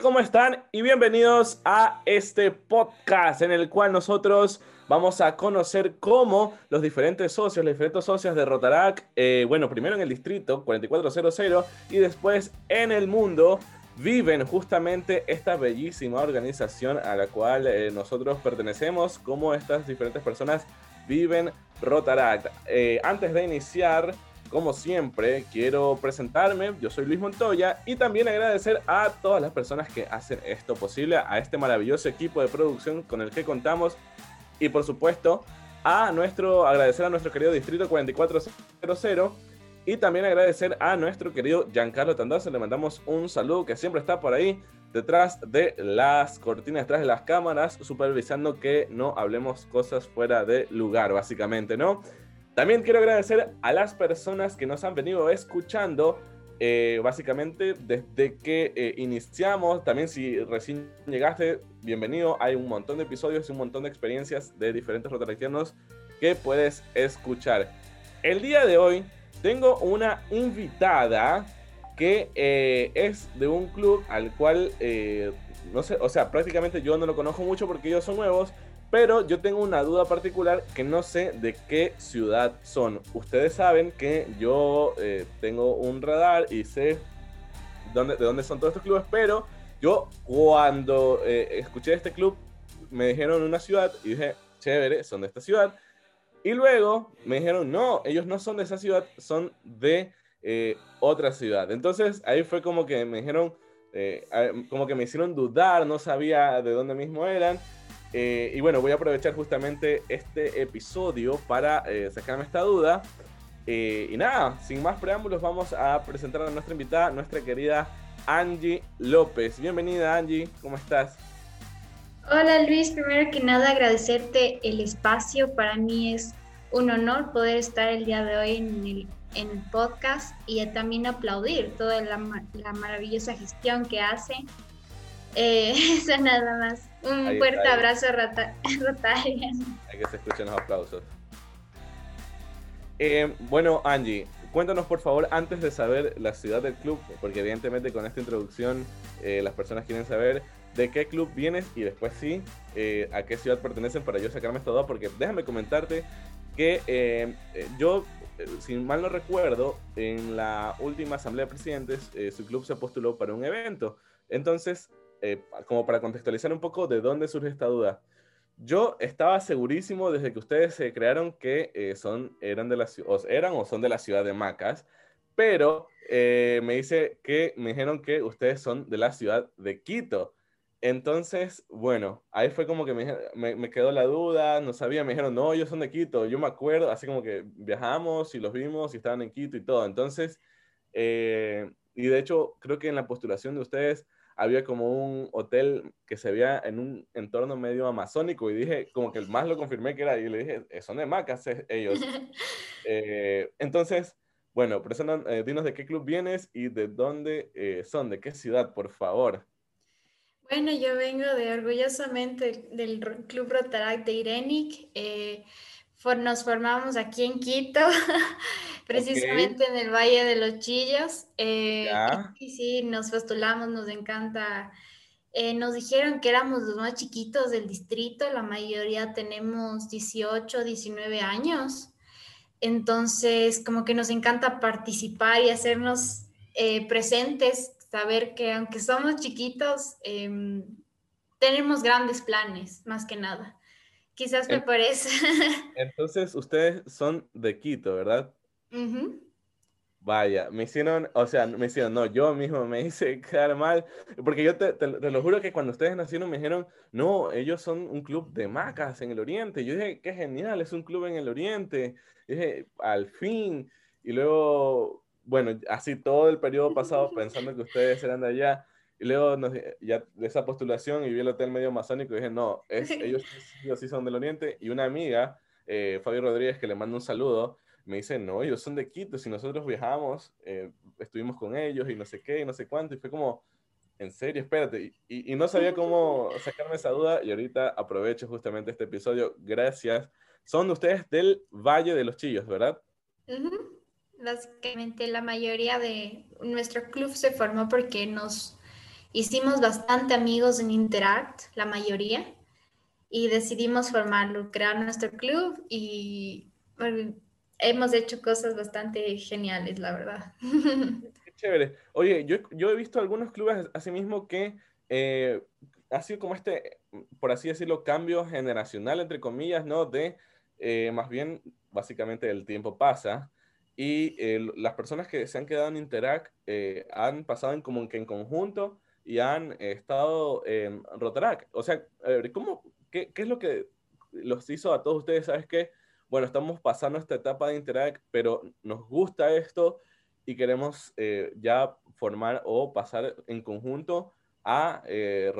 ¿cómo están? Y bienvenidos a este podcast en el cual nosotros vamos a conocer cómo los diferentes socios, los diferentes socios de Rotarac, eh, bueno, primero en el distrito 4400 y después en el mundo, viven justamente esta bellísima organización a la cual eh, nosotros pertenecemos, cómo estas diferentes personas viven Rotaract. Eh, antes de iniciar como siempre, quiero presentarme. Yo soy Luis Montoya y también agradecer a todas las personas que hacen esto posible, a este maravilloso equipo de producción con el que contamos y por supuesto a nuestro agradecer a nuestro querido distrito 4400 y también agradecer a nuestro querido Giancarlo Tandazo. Le mandamos un saludo que siempre está por ahí detrás de las cortinas, detrás de las cámaras, supervisando que no hablemos cosas fuera de lugar, básicamente, ¿no? También quiero agradecer a las personas que nos han venido escuchando, eh, básicamente desde que eh, iniciamos. También si recién llegaste, bienvenido. Hay un montón de episodios y un montón de experiencias de diferentes rotaractianos que puedes escuchar. El día de hoy tengo una invitada que eh, es de un club al cual, no sé, o sea, prácticamente yo no lo conozco mucho porque ellos son nuevos, pero yo tengo una duda particular que no sé de qué ciudad son. Ustedes saben que yo eh, tengo un radar y sé dónde, de dónde son todos estos clubes, pero yo cuando eh, escuché este club me dijeron una ciudad y dije, chévere, son de esta ciudad. Y luego me dijeron, no, ellos no son de esa ciudad, son de eh, otra ciudad. Entonces ahí fue como que me dijeron, como que me hicieron dudar, no sabía de dónde mismo eran. Eh, y bueno, voy a aprovechar justamente este episodio para eh, sacarme esta duda. Eh, y nada, sin más preámbulos, vamos a presentar a nuestra invitada, nuestra querida Angie López. Bienvenida Angie, ¿cómo estás? Hola Luis, primero que nada agradecerte el espacio. Para mí es un honor poder estar el día de hoy en el, en el podcast y también aplaudir toda la, la maravillosa gestión que hacen. eso nada más. Un fuerte abrazo, Rota. Hay que se escuchen los aplausos. Eh, bueno, Angie, cuéntanos por favor, antes de saber la ciudad del club, porque evidentemente con esta introducción eh, las personas quieren saber de qué club vienes y después sí, eh, a qué ciudad pertenecen para yo sacarme esta duda, porque déjame comentarte que yo, si mal no recuerdo, en la última asamblea de presidentes, su club se postuló para un evento. Entonces, eh, como para contextualizar un poco de dónde surge esta duda. Yo estaba segurísimo desde que ustedes se crearon que eh, son, eran, de la, o eran o son de la ciudad de Macas, pero eh, me dice que me dijeron que ustedes son de la ciudad de Quito. Entonces, bueno, ahí fue como que me, me, quedó la duda, no sabía, me dijeron, no, ellos son de Quito, yo me acuerdo, así como que viajamos y los vimos y estaban en Quito y todo. Entonces, y de hecho, creo que en la postulación de ustedes había como un hotel que se veía en un entorno medio amazónico y dije, como que el más lo confirmé que era, y le dije, eh, son de Macas eh, ellos. Eh, entonces, bueno, dinos de qué club vienes y de dónde son, de qué ciudad, por favor. Bueno, yo vengo de orgullosamente del Club Rotaract de Irenic nos formamos aquí en Quito, precisamente en el Valle de los Chillos. Eh, y sí, nos postulamos, nos encanta. Eh, nos dijeron que éramos los más chiquitos del distrito, la mayoría tenemos 18, 19 años. Entonces, como que nos encanta participar y hacernos eh, presentes, saber que aunque somos chiquitos, em, tenemos grandes planes, más que nada. Quizás me parece. Entonces, ustedes son de Quito, ¿verdad? Vaya, me hicieron, o sea, me hicieron, no, yo mismo me hice quedar mal, porque yo te, lo juro que cuando ustedes nacieron me dijeron, no, ellos son un club de macas en el oriente. Yo dije, qué genial, es un club en el oriente. dije, al fin. Y luego, bueno, así todo el periodo pasado pensando que ustedes eran de allá. Y luego ya de esa postulación y vi el hotel medio masónico y dije, no, es, ellos, sí son del Oriente. Y una amiga, eh, Fabio Rodríguez, que le mando un saludo, me dice, no, ellos son de Quito, si nosotros viajamos, eh, estuvimos con ellos y no sé qué y no sé cuánto. Y fue como, en serio, espérate. Y, y, no sabía cómo sacarme esa duda y ahorita aprovecho justamente este episodio. Gracias. Son ustedes del Valle de los Chillos, ¿verdad? Básicamente la mayoría de nuestro club se formó porque nos hicimos bastante amigos en Interact, la mayoría, y decidimos formarlo, crear nuestro club y hemos hecho cosas bastante geniales, la verdad. Qué chévere. Oye, yo, yo he visto algunos clubes asimismo que eh, ha sido como este, por así decirlo, cambio generacional, entre comillas, ¿no? De eh, más bien, básicamente el tiempo pasa y las personas que se han quedado en Interac eh, han pasado en como que en conjunto y han estado en Rotarac. O sea, ¿cómo, qué, qué, es lo que los hizo a todos ustedes? ¿Sabes qué? Bueno, estamos pasando esta etapa de Interac, pero nos gusta esto y queremos eh, ya formar o pasar en conjunto a eh.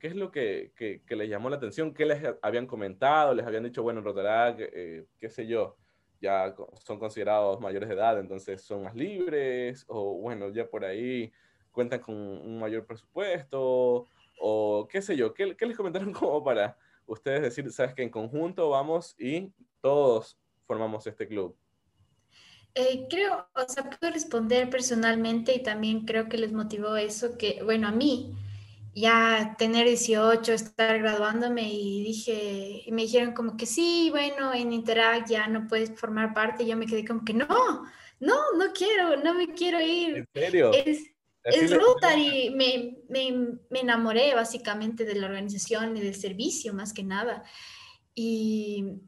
¿Qué es lo que, que, les llamó la atención? ¿Qué les habían comentado? ¿Les habían dicho, bueno, Rotarac, eh, qué sé yo, ya son considerados mayores de edad, entonces son más libres? O bueno, ya por ahí cuentan con un mayor presupuesto, o qué sé yo, ¿qué, qué les comentaron como para ustedes decir, sabes que en conjunto vamos y todos formamos este club? Eh, creo, o sea, puedo responder personalmente y también creo que les motivó eso, que, bueno, a mí, ya tener 18, estar graduándome y dije, y me dijeron como que sí, bueno, en Interact ya no puedes formar parte, y yo me quedé como que no, no, no quiero, no me quiero ir. ¿En serio? Es, es Rotary, me, me, me, enamoré básicamente de la organización y del servicio más que nada. Y,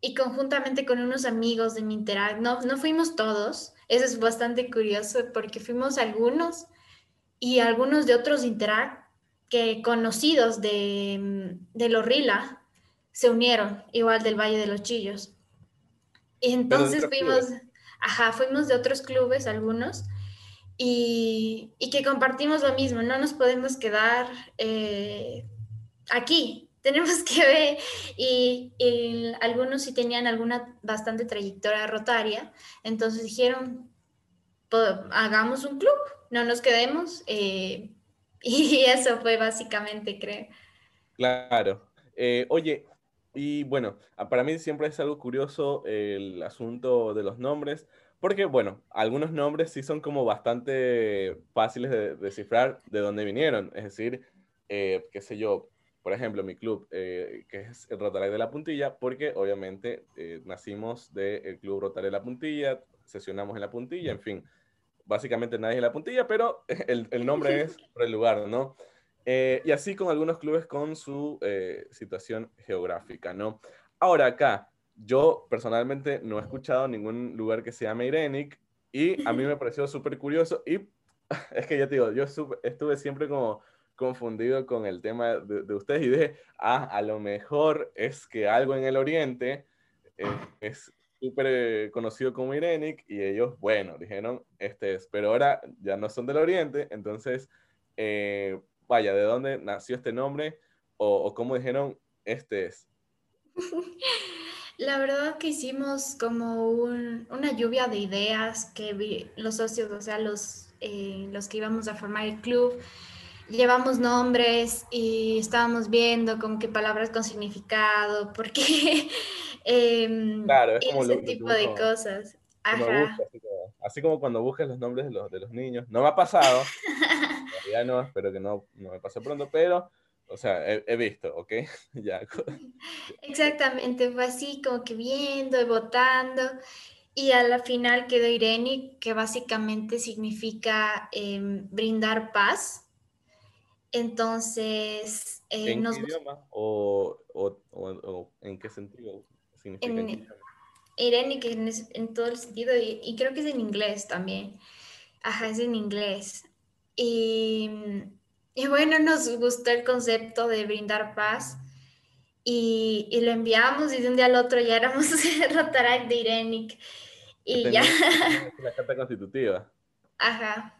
y conjuntamente con unos amigos de mi Interact, no, no fuimos todos, eso es bastante curioso porque fuimos algunos y algunos de otros Interact que conocidos de, de Lorrila se unieron, igual del Valle de los Chillos. Y entonces fuimos, ajá, fuimos de otros clubes, algunos, y, que compartimos lo mismo, no nos podemos quedar eh, aquí, tenemos que ver, y, algunos sí tenían alguna bastante trayectoria rotaria, entonces dijeron, hagamos un club, no nos quedemos, eh, y eso fue básicamente, creo. Claro. Eh, oye, y bueno, para mí siempre es algo curioso el asunto de los nombres. Porque, bueno, algunos nombres sí son como bastante fáciles de descifrar de dónde vinieron. Es decir, eh, qué sé yo, por ejemplo, mi club, eh, que es el Rotary de la Puntilla, porque obviamente eh, nacimos del club Rotary de la Puntilla, sesionamos en la Puntilla, en fin. Básicamente nadie es la Puntilla, pero el, el nombre es por el lugar, ¿no? y así con algunos clubes con su situación geográfica, ¿no? Ahora acá, yo personalmente no he escuchado ningún lugar que se llame Irenic y a mí me pareció súper curioso y es que ya te digo, yo estuve siempre como confundido con el tema de, ustedes y dije, ah, a lo mejor es que algo en el oriente eh, es súper eh, conocido como Irenic y ellos, bueno, dijeron, este es, pero ahora ya no son del oriente, entonces, eh, vaya, ¿de dónde nació este nombre? O, o cómo dijeron, este es. La verdad que hicimos como una lluvia de ideas que los socios, o sea, los, eh, los que íbamos a formar el club, llevamos nombres y estábamos viendo como que palabras con significado, porque eh, claro, es como ese tipo de cosas. Ajá. así, como, cuando buscas los nombres de los, de los niños. No me ha pasado, ya no, espero que no, no me pase pronto, pero o sea, he, visto, ¿ok? ya. Exactamente, fue así como que viendo y votando. Y a la final quedó Irene, que básicamente significa em, brindar paz. Entonces, eh, ¿en qué idioma o, o, o, en qué sentido significa? En, Irene, que en, todo el sentido, y, y, creo que es en inglés también. Ajá, es en inglés. Y y bueno, nos gustó el concepto de brindar paz y, y lo enviamos y de un día al otro ya éramos Rotaract de Irenic. Y ya. La carta constitutiva. Ajá.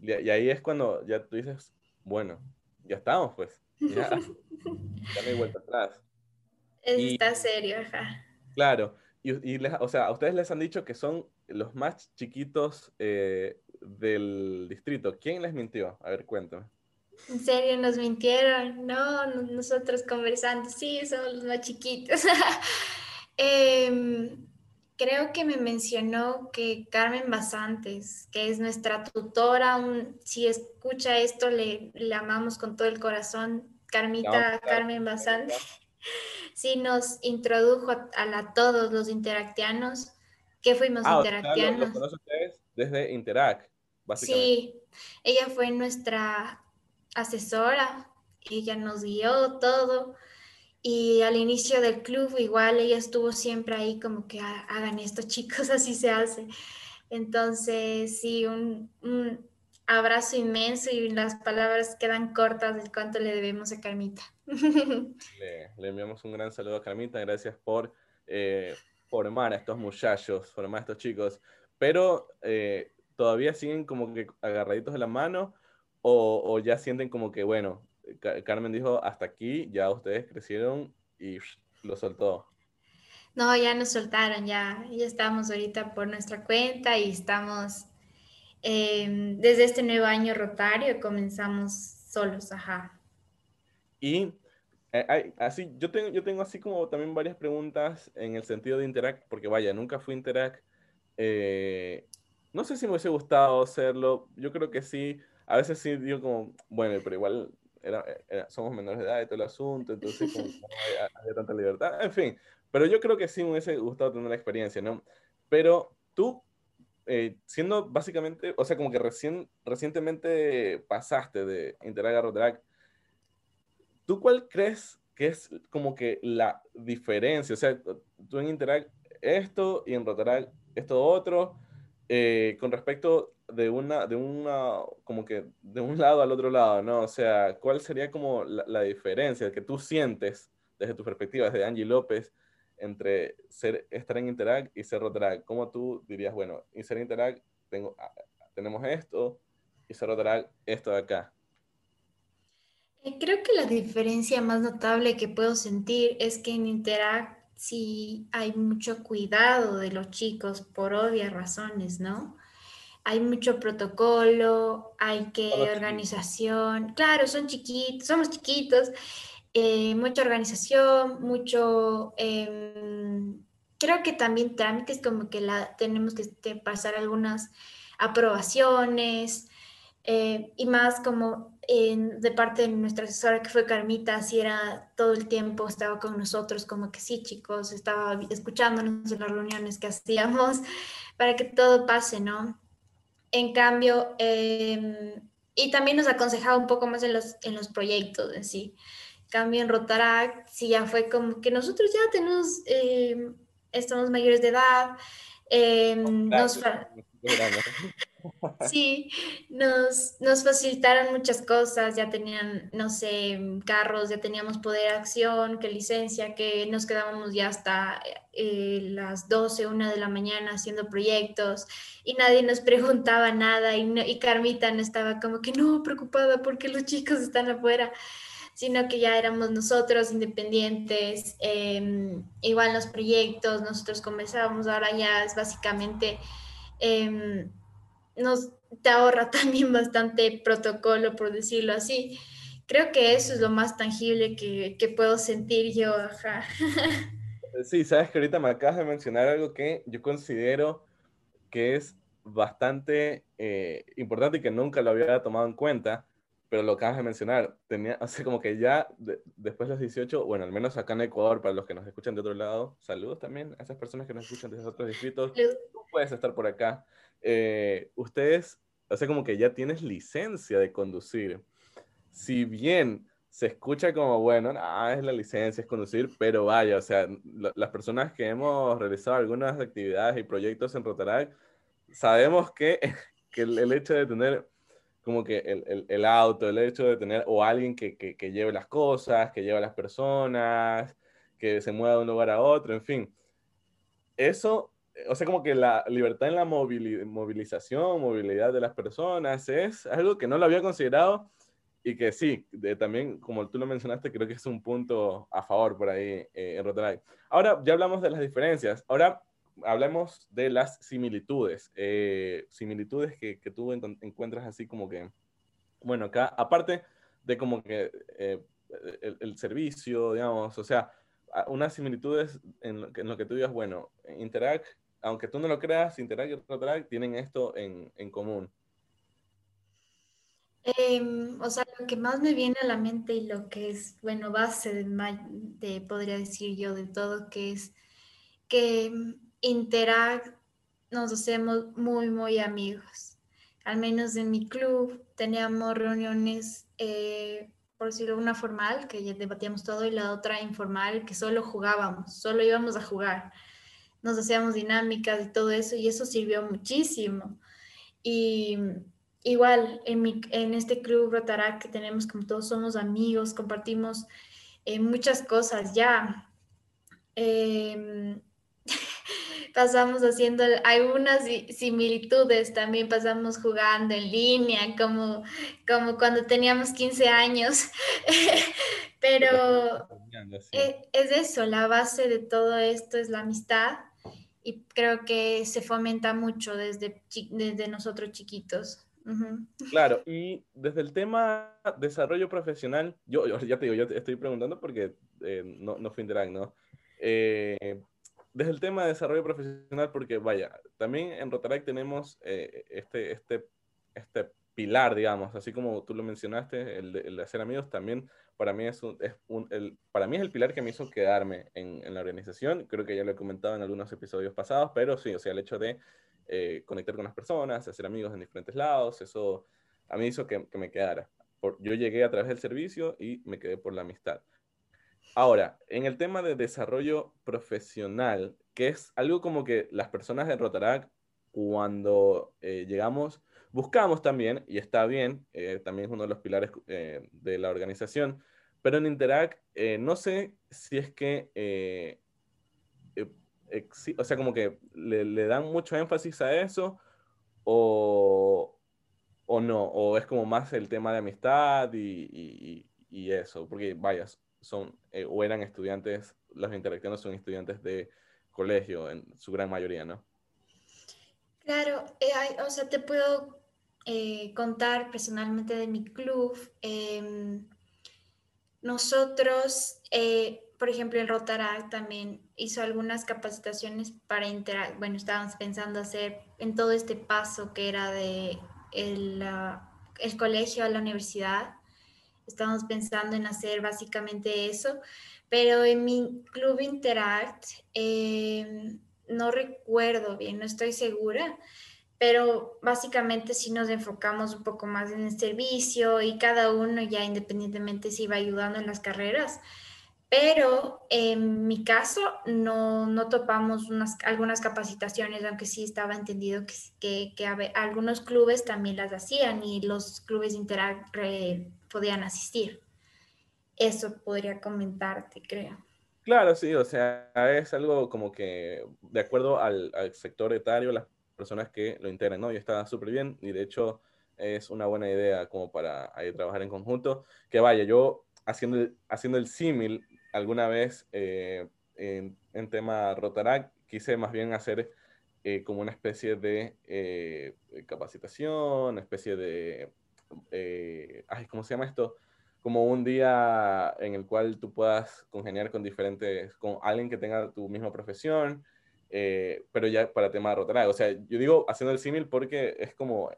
Y, ahí es cuando ya tú dices, bueno, ya estamos pues. Ya, ya no hay vuelta atrás. Está serio, ajá. Claro. Y, y o sea, a ustedes les han dicho que son los más chiquitos eh, del distrito. ¿Quién les mintió? A ver, cuéntame. En serio, nos mintieron. No, nosotros conversando, sí, somos los más chiquitos. Em, creo que me mencionó que Carmen Basantes, que es nuestra tutora, si escucha esto, le, le, amamos con todo el corazón. Carmita, Carmen Basantes, sí nos introdujo a, todos los interactianos, que fuimos ah, interactianos. desde Interact, básicamente. Sí, ella fue nuestra asesora, ella nos guió todo. Y al inicio del club igual ella estuvo siempre ahí como que ah, hagan esto chicos, así se hace. Entonces, sí, un, abrazo inmenso y las palabras quedan cortas de cuánto le debemos a Carmita. Le, enviamos un gran saludo a Carmita, gracias por eh, formar a estos muchachos, formar a estos chicos, pero eh, todavía siguen como que agarraditos de la mano o, o ya sienten como que, bueno, Carmen dijo, hasta aquí, ya ustedes crecieron y lo soltó. No, ya nos soltaron, ya, ya estamos ahorita por nuestra cuenta y estamos em, desde este nuevo año rotario, comenzamos solos, ajá. Y eh, así, yo tengo, yo tengo así como también varias preguntas en el sentido de Interact, porque vaya, nunca fui Interact. Eh, no sé si me hubiese gustado hacerlo, yo creo que sí. A veces sí digo como, bueno, pero igual somos menores de edad y todo el asunto, entonces como, no había, tanta libertad, en fin, pero yo creo que sí me hubiese gustado tener la experiencia, ¿no? Pero tú, eh, siendo básicamente, o sea, como que recién, recientemente pasaste de Interag a Rotarac, ¿tú cuál crees que es como que la diferencia? O sea, tú en Interag esto y en Rotarac esto otro, eh, con respecto de una, de una, como que de un lado al otro lado, ¿no? O sea, ¿cuál sería como la, diferencia que tú sientes desde tu perspectiva, desde Angie López, entre ser, estar en Interact y ser Rotaract? ¿Cómo tú dirías, bueno, en ser Interact tengo, tenemos esto y ser Rotaract esto de acá? Eh, creo que la diferencia más notable que puedo sentir es que en Interact sí hay mucho cuidado de los chicos por obvias razones, ¿no? hay mucho protocolo, hay que organización, claro, son chiquitos, somos chiquitos, eh, mucha organización, mucho, em, creo que también trámites como que la, tenemos que este, pasar algunas aprobaciones eh, y más como de parte de nuestra asesora que fue Carmita, así era todo el tiempo, estaba con nosotros como que sí chicos, estaba escuchándonos en las reuniones que hacíamos para que todo pase, ¿no? En cambio, em, y también nos aconsejaba un poco más en los, en los proyectos en sí. En cambio, en Rotaract, sí ya fue como que nosotros ya tenemos, em, estamos mayores de edad, em, nos, Sí, nos, nos facilitaron muchas cosas, ya tenían, no sé, carros, ya teníamos poder de acción, que licencia, que nos quedábamos ya hasta eh, las 12, 1 de la mañana haciendo proyectos y nadie nos preguntaba nada y, y Carmita no estaba como que no, preocupada porque los chicos están afuera sino que ya éramos nosotros independientes, em, igual los proyectos, nosotros comenzábamos, ahora ya es básicamente em, nos te ahorra también bastante protocolo, por decirlo así. Creo que eso es lo más tangible que, que puedo sentir yo. Sí, sabes que ahorita me acabas de mencionar algo que yo considero que es bastante eh, importante y que nunca lo había tomado en cuenta, pero lo acabas de mencionar. Tenía, así como que ya después de los 18, bueno, al menos acá en Ecuador, para los que nos escuchan de otro lado, saludos también a esas personas que nos escuchan desde otros distritos. Tú puedes estar por acá. Eh, ustedes, o sea, como que ya tienes licencia de conducir. Si bien se escucha como, bueno, nada, es la licencia, es conducir, pero vaya, o sea, las personas que hemos realizado algunas actividades y proyectos en Rotaract, sabemos que, que el, hecho de tener como que el, el, el, auto, el hecho de tener o alguien que, que, que lleve las cosas, que lleve a las personas, que se mueva de un lugar a otro, en fin, eso o sea, como que la libertad en la movilización, movilidad de las personas es algo que no lo había considerado y que sí, también, como tú lo mencionaste, creo que es un punto a favor por ahí eh, en Rotaract. Ahora ya hablamos de las diferencias, ahora hablemos de las similitudes, eh, similitudes que, que, tú encuentras así como que, bueno, acá, aparte de como que eh, el, el, servicio, digamos, o sea, unas similitudes en lo, que, en lo que tú digas, bueno, Interact aunque tú no lo creas, Interact y Rotaract tienen esto en, en común. Em, o sea, lo que más me viene a la mente y lo que es, bueno, base de, de podría decir yo, de todo, que es que Interact nos hacemos muy, muy amigos. Al menos en mi club teníamos reuniones, eh, por decirlo una formal, que ya debatíamos todo, y la otra informal, que solo jugábamos, solo íbamos a jugar. Nos hacíamos dinámicas y todo eso, y eso sirvió muchísimo. Y igual, en, mi, en este club Rotarac que tenemos, como todos somos amigos, compartimos eh, muchas cosas ya. Eh, pasamos haciendo algunas similitudes, también pasamos jugando en línea, como, como cuando teníamos 15 años, pero e, es, eso, la base de todo esto es la amistad y creo que se fomenta mucho desde, desde nosotros chiquitos. Claro, y desde el tema desarrollo profesional, yo, ya te digo, yo te estoy preguntando porque eh, no, no fui Interact, ¿no? Eh, desde el tema de desarrollo profesional, porque vaya, también en Rotaract tenemos eh, este, este, este pilar, digamos, así como tú lo mencionaste, el de, hacer amigos, también para mí es, un, el, para mí es el pilar que me hizo quedarme en, la organización. Creo que ya lo he comentado en algunos episodios pasados, pero sí, o sea, el hecho de eh, conectar con las personas, hacer amigos en diferentes lados, eso a mí hizo que, que me quedara. Por, yo llegué a través del servicio y me quedé por la amistad. Ahora, en el tema de desarrollo profesional, que es algo como que las personas de Rotarac, cuando eh, llegamos, buscamos también, y está bien, eh, también es uno de los pilares eh, de la organización, pero en Interac no sé si es que, o sea, como que le, dan mucho énfasis a eso o, o, no, o es como más el tema de amistad y, y, y eso, porque vayas, son eh, o eran estudiantes, los interactivos son estudiantes de colegio en su gran mayoría, ¿no? Claro, eh, o sea, te puedo eh, contar personalmente de mi club. Em, nosotros, por ejemplo, el Rotaract también hizo algunas capacitaciones para interactuar. Bueno, estábamos pensando hacer en todo este paso que era de el, el colegio a la universidad estamos pensando en hacer básicamente eso, pero en mi club Interact em, no recuerdo bien, no estoy segura, pero básicamente sí nos enfocamos un poco más en el servicio y cada uno ya independientemente se iba ayudando en las carreras. Pero en mi caso no, no topamos unas, algunas capacitaciones, aunque sí estaba entendido que, que, que algunos clubes también las hacían y los clubes Interact podían asistir. Eso podría comentarte, creo. Claro, sí, o sea, es algo como que de acuerdo al, sector etario, las personas que lo integran, ¿no? Y está súper bien y de hecho es una buena idea como para ahí trabajar en conjunto. Que vaya, yo haciendo el, haciendo el símil alguna vez eh, en, en, tema Rotaract, quise más bien hacer eh, como una especie de eh, capacitación, una especie de eh, ay, ¿cómo se llama esto? Como un día en el cual tú puedas congeniar con diferentes, con alguien que tenga tu misma profesión, eh, pero ya para tema Rotaract. O sea, yo digo haciendo el símil porque es como,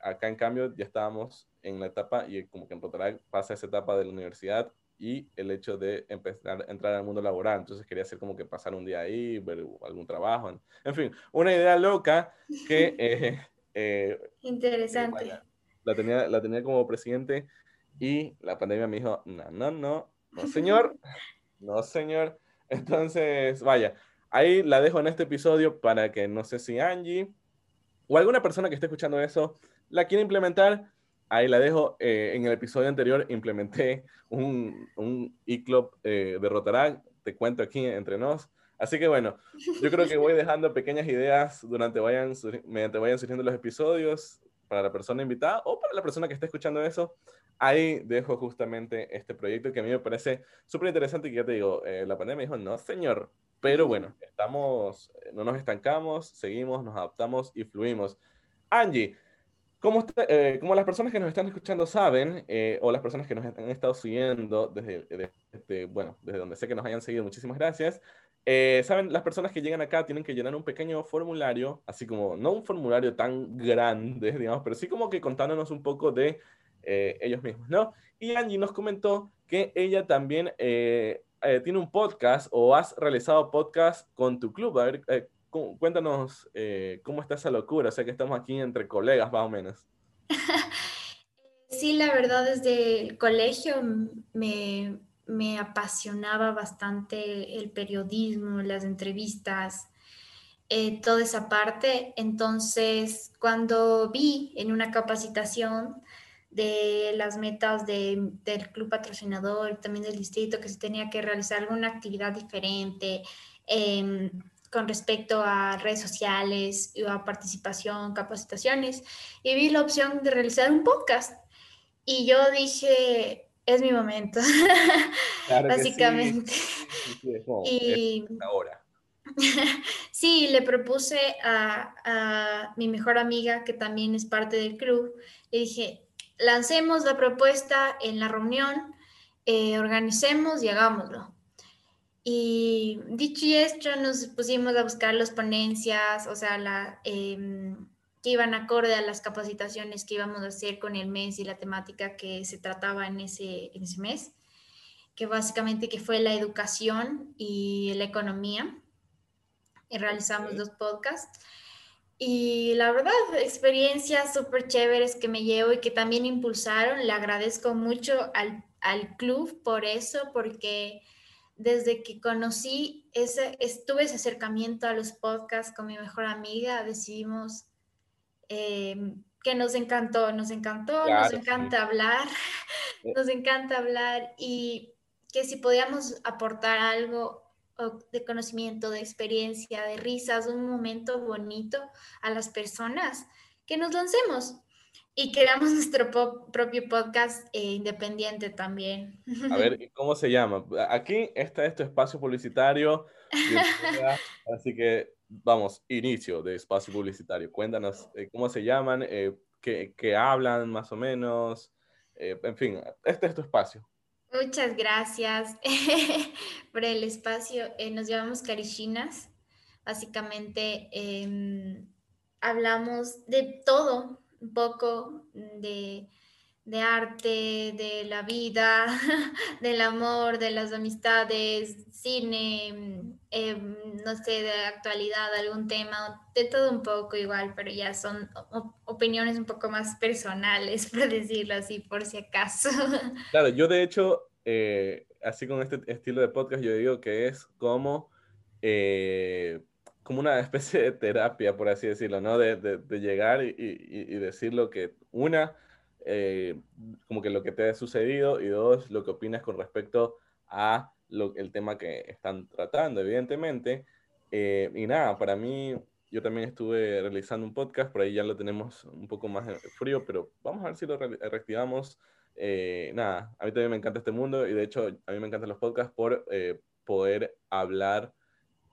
acá en cambio ya estábamos en la etapa y como que en Rotaract pasa esa etapa de la universidad y el hecho de empezar a entrar al mundo laboral. Entonces quería hacer como que pasar un día ahí, ver algún trabajo. En, fin, una idea loca que... Eh, Interesante la tenía, la tenía como presidente y la pandemia me dijo, no, no, no, no señor, no señor. Entonces, vaya, ahí la dejo en este episodio para que no sé si Angie o alguna persona que esté escuchando eso la quiere implementar. Ahí la dejo. Eh, en el episodio anterior implementé un, un e-club eh, de. Te cuento aquí entre nos. Así que bueno, yo creo que voy dejando pequeñas ideas durante vayan, mediante vayan surgiendo los episodios para la persona invitada o para la persona que esté escuchando eso, ahí dejo justamente este proyecto que a mí me parece súper interesante y que ya te digo, eh, la pandemia dijo, no señor, pero bueno, estamos, no nos estancamos, seguimos, nos adaptamos y fluimos. Angie, como, eh, las personas que nos están escuchando saben, o las personas que nos han estado siguiendo desde, desde, bueno, desde donde sé que nos hayan seguido, muchísimas gracias. eh, Saben, las personas que llegan acá tienen que llenar un pequeño formulario, así como, no un formulario tan grande, digamos, pero sí como que contándonos un poco de eh, ellos mismos, ¿no? Y Angie nos comentó que ella también eh, tiene un podcast o has realizado podcast con tu club. A cuéntanos cómo está esa locura, o sea que estamos aquí entre colegas más o menos. Sí, la verdad, desde el colegio me, me apasionaba bastante el periodismo, las entrevistas, eh, toda esa parte. Entonces, cuando vi en una capacitación de las metas del club patrocinador, también del distrito, que se tenía que realizar alguna actividad diferente em, con respecto a redes sociales, a participación, capacitaciones, y vi la opción de realizar un podcast. Y yo dije, es mi momento, básicamente. y ahora. sí, le propuse a, mi mejor amiga, que también es parte del club, le dije, lancemos la propuesta en la reunión, eh, organicemos y hagámoslo. Y dicho hecho, nos pusimos a buscar las ponencias, o sea, la, em, que iban acorde a las capacitaciones que íbamos a hacer con el mes y la temática que se trataba en ese, en ese mes, que básicamente que fue la educación y la economía. Y realizamos dos podcasts. Y la verdad, experiencias súper chéveres que me llevo y que también impulsaron. Le agradezco mucho al, al club por eso, porque desde que conocí ese, estuve ese acercamiento a los podcasts con mi mejor amiga, decidimos eh, que nos encantó, nos encantó, nos encanta hablar, eh. nos encanta hablar y que si podíamos aportar algo de conocimiento, de experiencia, de risas, un momento bonito a las personas, que nos lancemos y creamos nuestro propio podcast eh, independiente también. A ver, ¿cómo se llama? Aquí está este espacio publicitario, así que vamos, inicio de espacio publicitario. Cuéntanos eh, cómo se llaman, eh, qué, hablan más o menos, eh, en fin, este es tu espacio. Muchas gracias por el espacio. nos llamamos Carichinas. Básicamente em, hablamos de todo, un poco de de arte, de la vida, del amor, de las amistades, cine, em, no sé, de actualidad, algún tema, de todo un poco igual, pero ya son opiniones un poco más personales, por decirlo así, por si acaso. Claro, yo de hecho, eh, así con este estilo de podcast, yo digo que es como... Eh, como una especie de terapia, por así decirlo, ¿no? De, de, llegar y, y decir lo que una, eh, como que lo que te ha sucedido y dos, lo que opinas con respecto a lo, el tema que están tratando, evidentemente. Eh, y nada, para mí, yo también estuve realizando un podcast, por ahí ya lo tenemos un poco más frío, pero vamos a ver si lo reactivamos. Eh, nada, a mí también me encanta este mundo y de hecho a mí me encantan los podcasts por poder hablar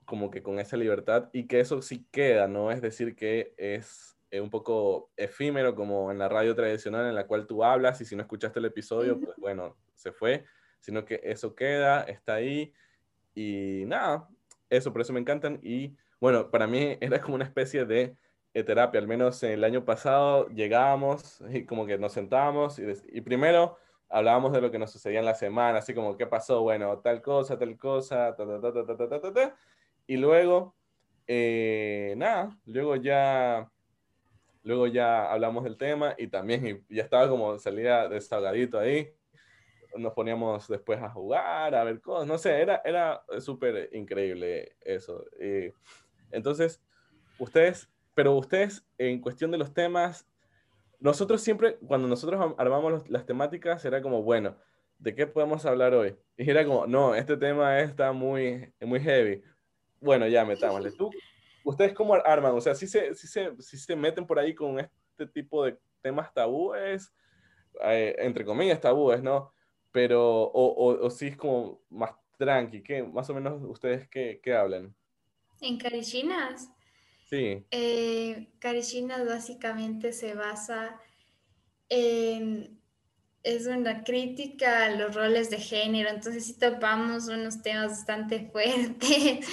como que con esa libertad y que eso sí queda, ¿no? Es decir, que es un poco efímero como en la radio tradicional en la cual tú hablas y si no escuchaste el episodio, pues bueno, se fue, sino que eso queda, está ahí y nada, eso, por eso me encantan y bueno, para mí era como una especie de terapia, al menos el año pasado llegábamos y como que nos sentábamos y, y primero hablábamos de lo que nos sucedía en la semana, así como qué pasó, bueno, tal cosa, tal cosa, ta, ta, ta, ta, ta, ta, ta, y luego, eh, nada, luego ya Luego ya hablamos del tema y también ya estaba como salía desahogadito ahí. Nos poníamos después a jugar, a ver cosas, no sé, era, era súper increíble eso. entonces, ustedes, pero ustedes en cuestión de los temas, nosotros siempre, cuando nosotros armamos las temáticas, era como, bueno, ¿de qué podemos hablar hoy? Y era como, no, este tema está muy, muy heavy. Bueno, ya metámosle. ¿Tú ¿Ustedes cómo arman? O sea, si se, si se, si se meten por ahí con este tipo de temas tabúes, eh, entre comillas tabúes, ¿no? Pero, o, o, si es como más tranqui, ¿qué? Más o menos ustedes qué, qué hablan. ¿En Carichinas? Sí. Eh, Carichinas básicamente se basa en es una crítica a los roles de género, entonces sí topamos unos temas bastante fuertes,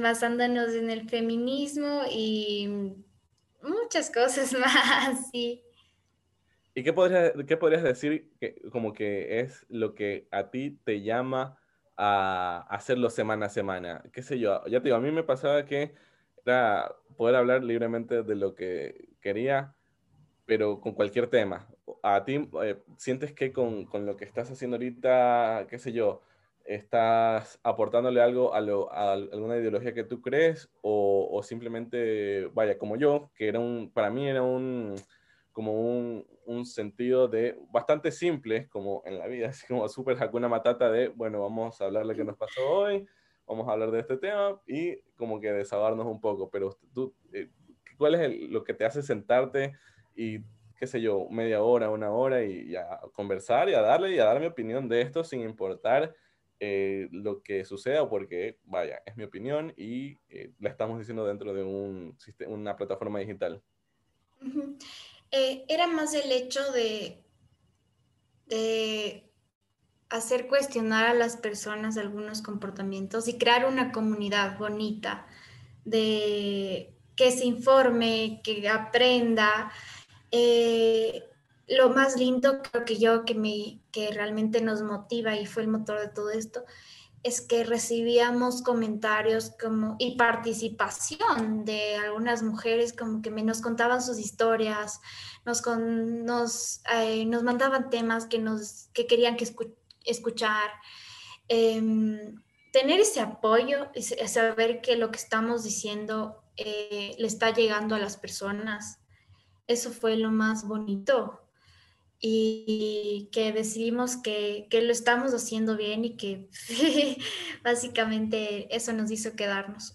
basándonos en el feminismo y muchas cosas más, sí. ¿Y qué podrías, qué podrías decir que como que es lo que a ti te llama a hacerlo semana a semana? ¿Qué sé yo? Ya te digo, a mí me pasaba que era poder hablar libremente de lo que quería, pero con cualquier tema. ¿A ti eh, sientes que con, con, lo que estás haciendo ahorita, qué sé yo, estás aportándole algo a, lo, a alguna ideología que tú crees o, o, simplemente, vaya, como yo, que era un, para mí era un, como un, un sentido de bastante simple, como en la vida, así como súper Hakuna Matata de, bueno, vamos a hablar de lo que nos pasó hoy, vamos a hablar de este tema y como que desahogarnos un poco, pero tú, eh, ¿cuál es lo que te hace sentarte y, qué sé yo, media hora, una hora y, a conversar y a darle y a dar mi opinión de esto sin importar eh, lo que suceda, porque, vaya, es mi opinión y eh, la estamos diciendo dentro de un, una plataforma digital? era más el hecho de, de hacer cuestionar a las personas algunos comportamientos y crear una comunidad bonita de que se informe, que aprenda. Eh, lo más lindo creo que yo que me que realmente nos motiva y fue el motor de todo esto es que recibíamos comentarios como y participación de algunas mujeres como que nos contaban sus historias, nos nos, eh, nos mandaban temas que nos que querían que escuchar. Em, tener ese apoyo, y saber que lo que estamos diciendo eh, le está llegando a las personas. Eso fue lo más bonito y que decidimos que, que lo estamos haciendo bien y que básicamente eso nos hizo quedarnos.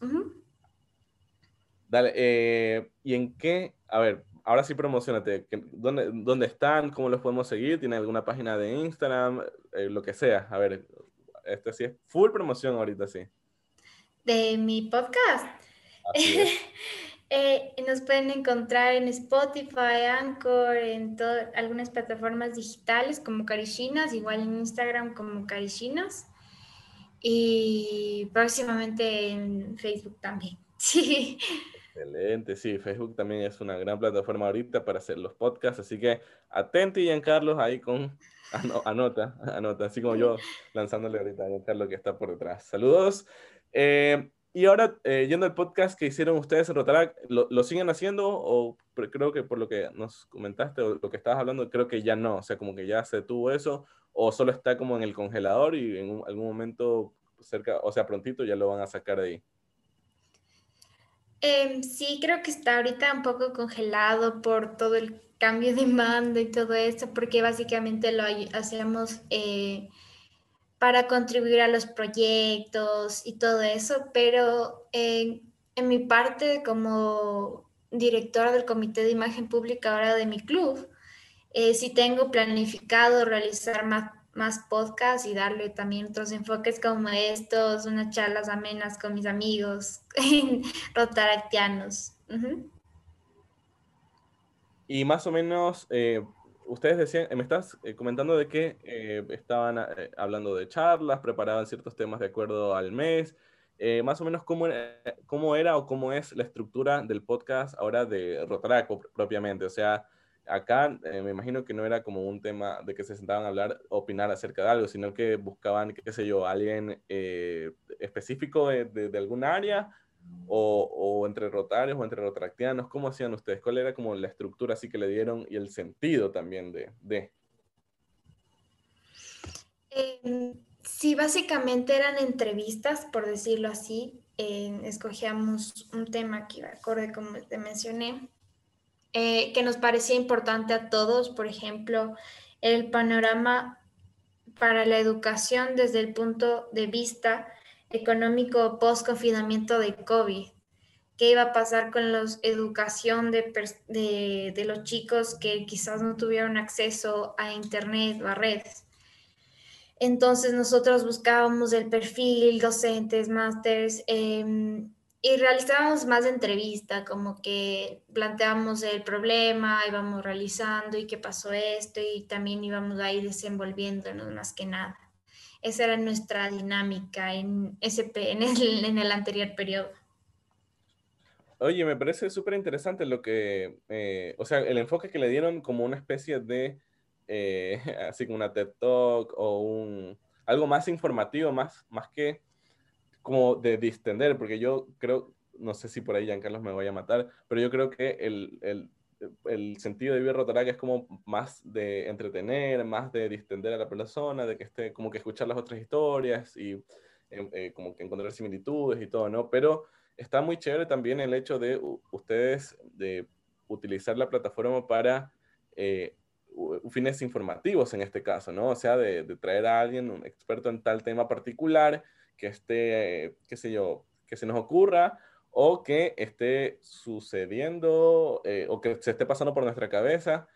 Dale, eh, ¿y en qué? A ver, ahora sí promocionate. ¿Dónde, ¿Dónde están? ¿Cómo los podemos seguir? ¿Tienen alguna página de Instagram? Eh, lo que sea. A ver, este sí es full promoción ahorita, sí. De mi podcast. eh, nos pueden encontrar en Spotify, Anchor, en algunas plataformas digitales como Carichinas, igual en Instagram como Carichinas y próximamente en Facebook también. Sí. Excelente, sí, Facebook también es una gran plataforma ahorita para hacer los podcasts, así que atente Giancarlo ahí con anota, anota, así como yo lanzándole ahorita a Giancarlo que está por detrás. Saludos. Eh, y ahora, eh, yendo al podcast que hicieron ustedes en Rotarac, ¿lo, ¿lo, siguen haciendo o creo que por lo que nos comentaste o lo que estabas hablando, creo que ya no, o sea, como que ya se tuvo eso o solo está como en el congelador y en algún momento cerca, o sea, prontito ya lo van a sacar de ahí? Eh, sí, creo que está ahorita un poco congelado por todo el cambio de mando y todo eso, porque básicamente lo hacíamos... Eh, para contribuir a los proyectos y todo eso, pero en mi parte como directora del Comité de Imagen Pública ahora de mi club, eh, sí tengo planificado realizar más, más podcasts y darle también otros enfoques como estos, unas charlas amenas con mis amigos rotaractianos. Y más o menos, eh, ustedes decían, me estás eh, comentando de que eh, estaban eh, hablando de charlas, preparaban ciertos temas de acuerdo al mes. más o menos cómo era, cómo era o cómo es la estructura del podcast ahora de Rotaraco propiamente. O sea, acá me imagino que no era como un tema de que se sentaban a hablar, opinar acerca de algo, sino que buscaban, qué sé yo, alguien específico de, de, de algún área o, entre rotarios o entre rotaractianos? ¿Cómo hacían ustedes? ¿Cuál era como la estructura así que le dieron y el sentido también de? de? Em, sí, básicamente eran entrevistas, por decirlo así. escogíamos un tema que iba acorde, como te mencioné, eh, que nos parecía importante a todos, por ejemplo, el panorama para la educación desde el punto de vista económico post-confinamiento de COVID. ¿Qué iba a pasar con la educación de, los chicos que quizás no tuvieron acceso a Internet o a redes? Entonces nosotros buscábamos el perfil, docentes, másters, em, y realizábamos más entrevista, como que planteábamos el problema, íbamos realizando y qué pasó esto y también íbamos ahí desenvolviéndonos más que nada. Esa era nuestra dinámica en, SP, en, el, en el anterior periodo. Oye, me parece súper interesante lo que, eh, o sea, el enfoque que le dieron como una especie de, eh, así como una TED Talk o un, algo más informativo, más, más que como de distender, porque yo creo, no sé si por ahí Giancarlos me vaya a matar, pero yo creo que el, el, el sentido de Vivir Rotarac es como más de entretener, más de distender a la persona, de que esté como que escuchar las otras historias y eh, como que encontrar similitudes y todo, ¿no? Pero está muy chévere también el hecho de ustedes de utilizar la plataforma para eh, fines informativos en este caso, ¿no? O sea, de, traer a alguien, un experto en tal tema particular, que esté, qué sé yo, que se nos ocurra o que esté sucediendo eh, o que se esté pasando por nuestra cabeza.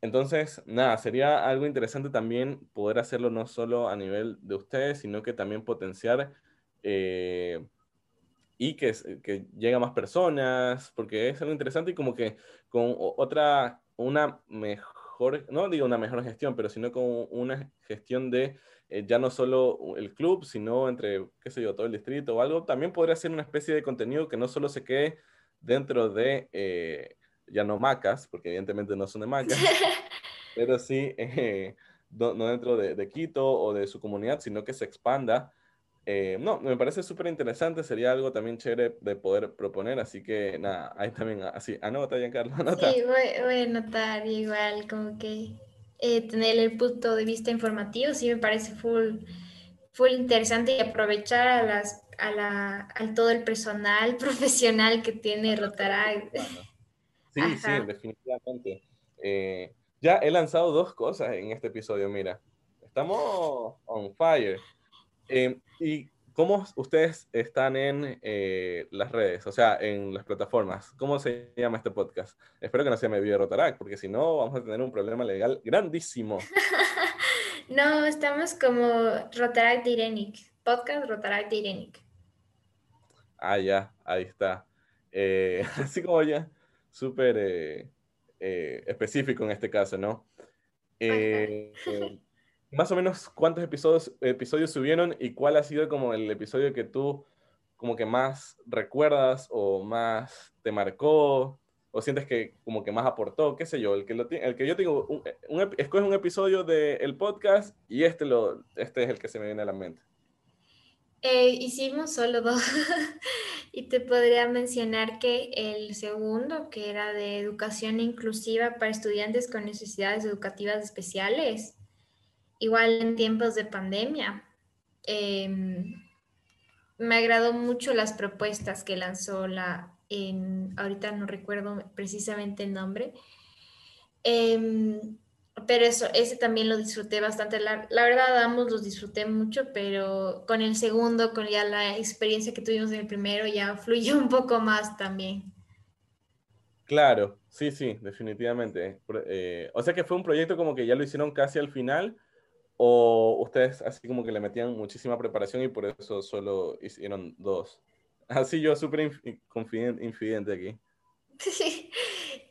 Entonces, nada, sería algo interesante también poder hacerlo no solo a nivel de ustedes, sino que también potenciar eh, y que, que llegue a más personas, porque es algo interesante y como que con otra, una mejor, no digo una mejor gestión, pero sino con una gestión de eh, ya no solo el club, sino entre, qué sé yo, todo el distrito o algo, también podría ser una especie de contenido que no solo se quede dentro de, eh, ya no macas, porque evidentemente no son de macas, pero sí eh, no, dentro de, de, Quito o de su comunidad, sino que se expanda no, me parece súper interesante, sería algo también chévere de poder proponer, así que nada, ahí también, así, anota, Giancarlo, anota. Sí, voy, voy, a anotar igual, como que eh, tener el punto de vista informativo, sí me parece full, full interesante y aprovechar a las, a la, al todo el personal profesional que tiene Rotaract. Sí, sí, definitivamente. Eh, ya he lanzado dos cosas en este episodio, mira, estamos on fire. Eh, ¿Y cómo ustedes están en eh, las redes, o sea, en las plataformas? ¿Cómo se llama este podcast? Espero que no sea Me Vive Rotarac, porque si no, vamos a tener un problema legal grandísimo. no, estamos como Rotarac de Irenic, podcast Rotarac de Irenic. Ah, ya, ahí está. Eh, así como ya, súper específico en este caso, ¿no? Más o menos cuántos episodios, episodios subieron y cuál ha sido como el episodio que tú como que más recuerdas o más te marcó o sientes que como que más aportó, qué sé yo, el que, lo, el que yo tengo, un, un, un episodio del podcast y este, lo, este es el que se me viene a la mente. Eh, hicimos solo dos y te podría mencionar que el segundo, que era de educación inclusiva para estudiantes con necesidades educativas especiales, igual en tiempos de pandemia. Em, me agradó mucho las propuestas que lanzó la, ahorita no recuerdo precisamente el nombre, em, pero eso, ese también lo disfruté bastante. La, la, verdad, ambos los disfruté mucho, pero con el segundo, con ya la experiencia que tuvimos en el primero, ya fluyó un poco más también. Claro, sí, sí, definitivamente. Eh, o sea que fue un proyecto como que ya lo hicieron casi al final ¿O ustedes así como que le metían muchísima preparación y por eso solo hicieron dos? Así yo súper infidente aquí.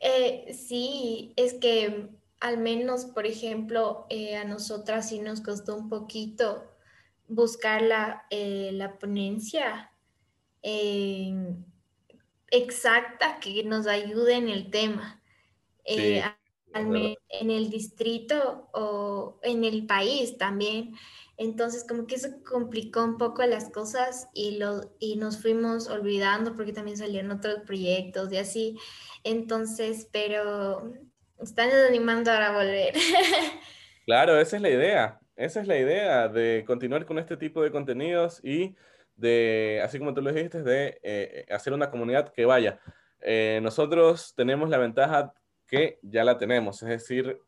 Eh, sí, es que al menos, por ejemplo, eh, a nosotras sí nos costó un poquito buscar la, eh, la ponencia exacta que nos ayude en el tema. Sí en el distrito o en el país también. Entonces, como que eso complicó un poco las cosas y, lo, y nos fuimos olvidando porque también salieron otros proyectos y así. Entonces, pero están animando ahora a volver. Claro, esa es la idea. Esa es la idea de continuar con este tipo de contenidos y de, así como tú lo dijiste, de eh, hacer una comunidad que vaya. Eh, nosotros tenemos la ventaja que ya la tenemos, es decir,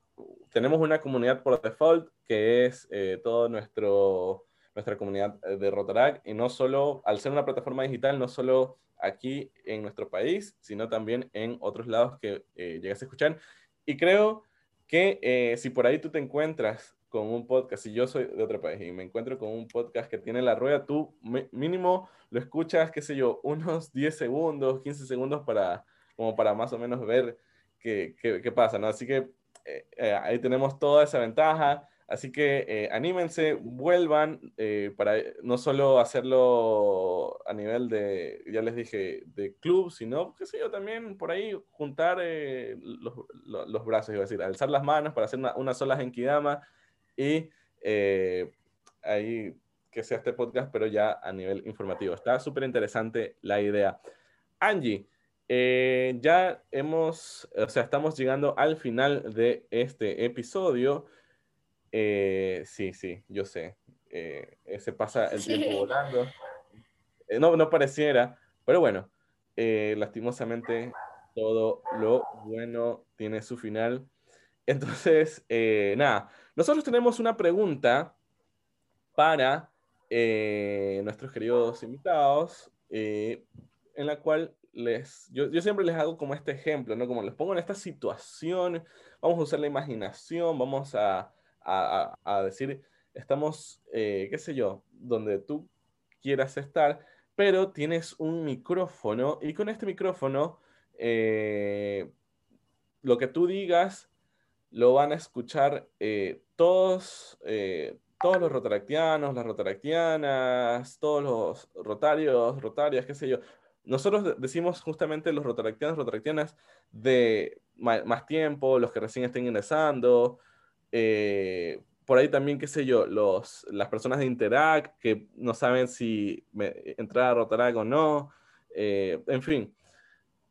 tenemos una comunidad por default que es eh, toda nuestra comunidad eh, de Rotarac y no solo, al ser una plataforma digital, no solo aquí en nuestro país, sino también en otros lados que eh, llegas a escuchar. Y creo que eh, si por ahí tú te encuentras con un podcast, si yo soy de otro país y me encuentro con un podcast que tiene la rueda, tú mínimo lo escuchas, qué sé yo, unos 10 segundos, 15 segundos para, como para más o menos ver qué, qué, pasa, ¿no? Así que eh, eh, ahí tenemos toda esa ventaja. Así que eh, anímense, vuelvan eh, para no solo hacerlo a nivel de, ya les dije, de club, sino, qué sé yo, también por ahí juntar eh, los, los, brazos, iba a decir, alzar las manos para hacer una, una sola genkidama y ahí que sea este podcast, pero ya a nivel informativo. Está súper interesante la idea. Angie, ya hemos, o sea, estamos llegando al final de este episodio. Eh, sí, sí, yo sé. Eh, se pasa el tiempo volando. Eh, no, no pareciera, pero bueno, lastimosamente todo lo bueno tiene su final. Entonces, nada, nosotros tenemos una pregunta para nuestros queridos invitados, en la cual les, yo, siempre les hago como este ejemplo, ¿no? Como les pongo en esta situación, vamos a usar la imaginación, vamos a, a, decir, estamos, eh, qué sé yo, donde tú quieras estar, pero tienes un micrófono y con este micrófono eh, lo que tú digas lo van a escuchar eh, todos, todos los rotaractianos, las rotaractianas, todos los rotarios, rotarias, qué sé yo. Nosotros decimos justamente los rotaractianos, rotaractianas de más tiempo, los que recién estén ingresando, eh, por ahí también, qué sé yo, los, las personas de Interact que no saben si entrar a Rotaract o no. Eh, en fin,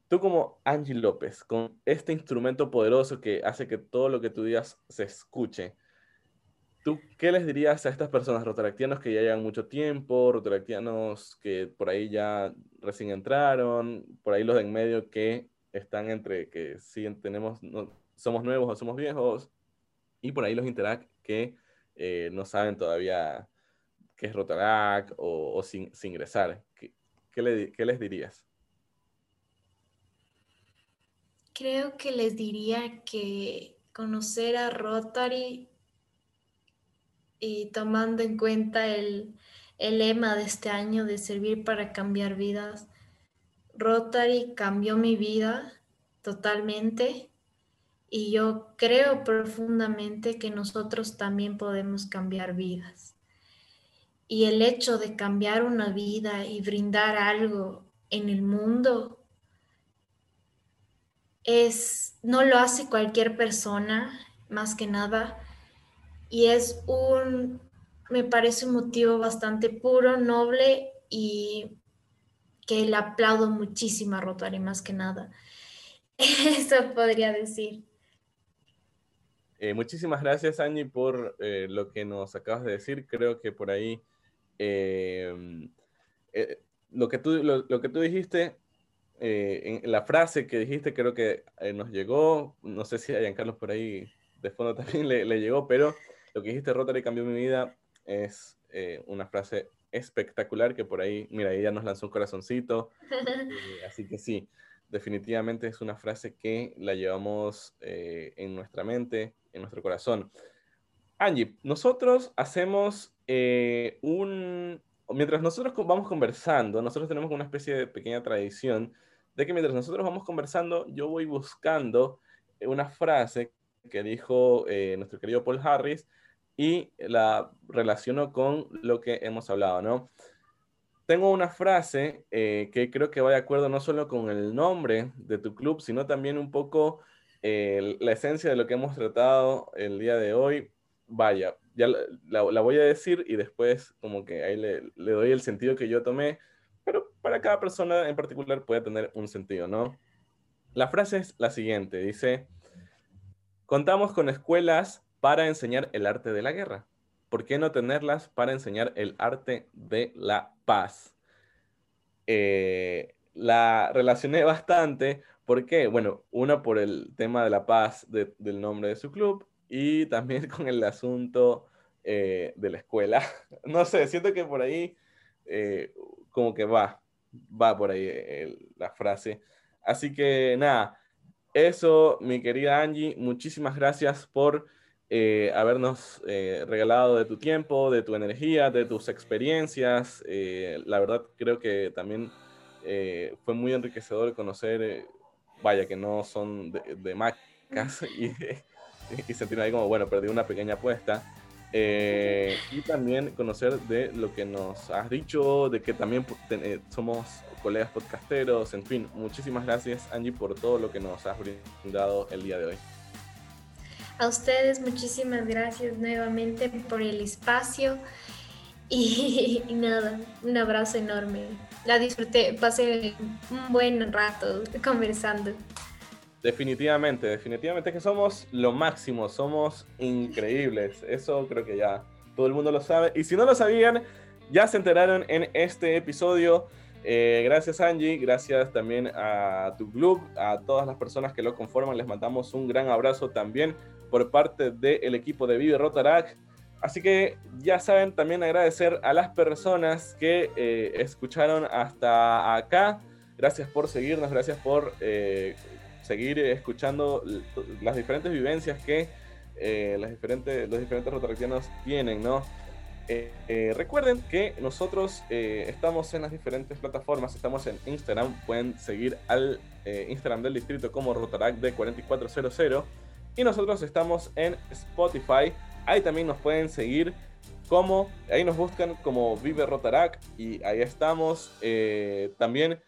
tú como Angie López, con este instrumento poderoso que hace que todo lo que tú digas se escuche, ¿tú qué les dirías a estas personas, rotaractianos que ya llevan mucho tiempo, rotaractianos que por ahí ya recién entraron, por ahí los de en medio que están entre que siguen, tenemos, no, somos nuevos o somos viejos? y por ahí los Interact que eh, no saben todavía qué es Rotaract o, sin, ingresar. ¿Qué, qué, les dirías? Creo que les diría que conocer a Rotary y tomando en cuenta el, el lema de este año de servir para cambiar vidas, Rotary cambió mi vida totalmente y yo creo profundamente que nosotros también podemos cambiar vidas. Y el hecho de cambiar una vida y brindar algo en el mundo es no lo hace cualquier persona, más que nada, y es un me parece un motivo bastante puro, noble y que le aplaudo muchísimo a Rotary más que nada. Eso podría decir. Eh, muchísimas gracias, Angie, por eh, lo que nos acabas de decir. Creo que por ahí em, eh, lo, que tú, lo, que tú dijiste, en la frase que dijiste, creo que nos llegó. No sé si a Carlos por ahí de fondo también le, le, llegó, pero lo que dijiste, Rotary cambió mi vida, es una frase espectacular que por ahí, mira, ella nos lanzó un corazoncito. así que sí definitivamente es una frase que la llevamos en nuestra mente, en nuestro corazón. Angie, nosotros hacemos eh, un... Mientras nosotros vamos conversando, nosotros tenemos una especie de pequeña tradición de que mientras nosotros vamos conversando, yo voy buscando una frase que dijo eh, nuestro querido Paul Harris y la relaciono con lo que hemos hablado, ¿no? Tengo una frase eh, que creo que va de acuerdo no solo con el nombre de tu club, sino también un poco la esencia de lo que hemos tratado el día de hoy, vaya, ya la, voy a decir y después como que ahí le, le, doy el sentido que yo tomé, pero para cada persona en particular puede tener un sentido, ¿no? La frase es la siguiente, dice, contamos con escuelas para enseñar el arte de la guerra. ¿Por qué no tenerlas para enseñar el arte de la paz? Eh, la relacioné bastante ¿Por qué? Bueno, una por el tema de la paz del nombre de su club y también con el asunto eh, de la escuela. No sé, siento que por ahí eh, como que va, va por ahí la frase. Así que nada, eso, mi querida Angie, muchísimas gracias por eh, habernos eh, regalado de tu tiempo, de tu energía, de tus experiencias. Eh, la verdad creo que también fue muy enriquecedor conocer, vaya, que no son de, de macas y, y sentirme ahí como, bueno, perdí una pequeña apuesta. Y también conocer de lo que nos has dicho, de que también somos colegas podcasteros, en fin, muchísimas gracias Angie por todo lo que nos has brindado el día de hoy. A ustedes muchísimas gracias nuevamente por el espacio y, nada, un abrazo enorme. La disfruté, pasé un buen rato conversando. Definitivamente, definitivamente que somos lo máximo, somos increíbles. Eso creo que ya todo el mundo lo sabe. Y si no lo sabían, ya se enteraron en este episodio. Eh, gracias Angie, gracias también a tu club, a todas las personas que lo conforman. Les mandamos un gran abrazo también por parte del equipo de Vive Rotarac. Así que ya saben, también agradecer a las personas que eh, escucharon hasta acá. Gracias por seguirnos, gracias por eh, seguir escuchando las diferentes vivencias que las diferentes, los diferentes rotaractianos tienen, ¿no? Eh, recuerden que nosotros estamos en las diferentes plataformas, estamos en Instagram, pueden seguir al Instagram del distrito como Rotarac de 4400 y nosotros estamos en Spotify. Ahí también nos pueden seguir como, ahí nos buscan como Vive Rotarac y ahí estamos. Eh, también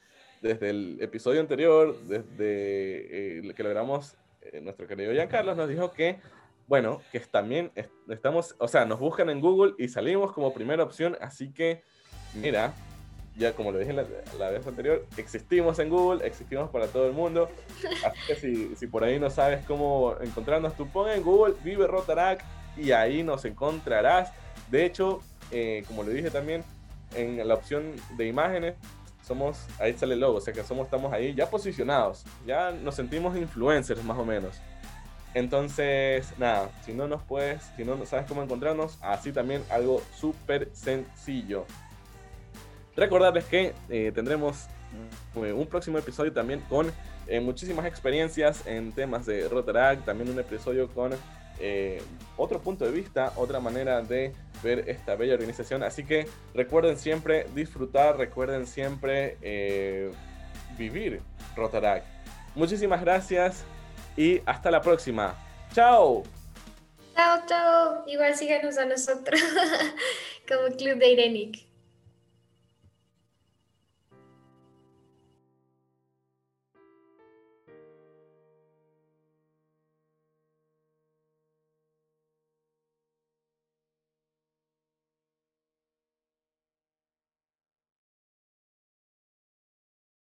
desde el episodio anterior, desde eh, que logramos, eh, nuestro querido Giancarlo nos dijo que, bueno, que también estamos, o sea, nos buscan en Google y salimos como primera opción, así que, mira, ya como lo dije la, vez anterior, existimos en Google, existimos para todo el mundo. Así que si, si por ahí no sabes cómo encontrarnos, tú pon en Google Vive Rotarac y ahí nos encontrarás. De hecho, eh, como le dije también, en la opción de imágenes, somos, ahí sale el logo, o sea que somos, estamos ahí ya posicionados, ya nos sentimos influencers más o menos. Entonces, nada, si no nos puedes, si no sabes cómo encontrarnos, así también algo súper sencillo. Recordarles que eh, tendremos eh, un próximo episodio también con eh, muchísimas experiencias en temas de Rotaract, también un episodio con otro punto de vista, otra manera de ver esta bella organización. Así que recuerden siempre disfrutar, recuerden siempre vivir Rotaract. Muchísimas gracias y hasta la próxima. ¡Chao! Chao, chao. Igual síganos a nosotros como Club de Irenic.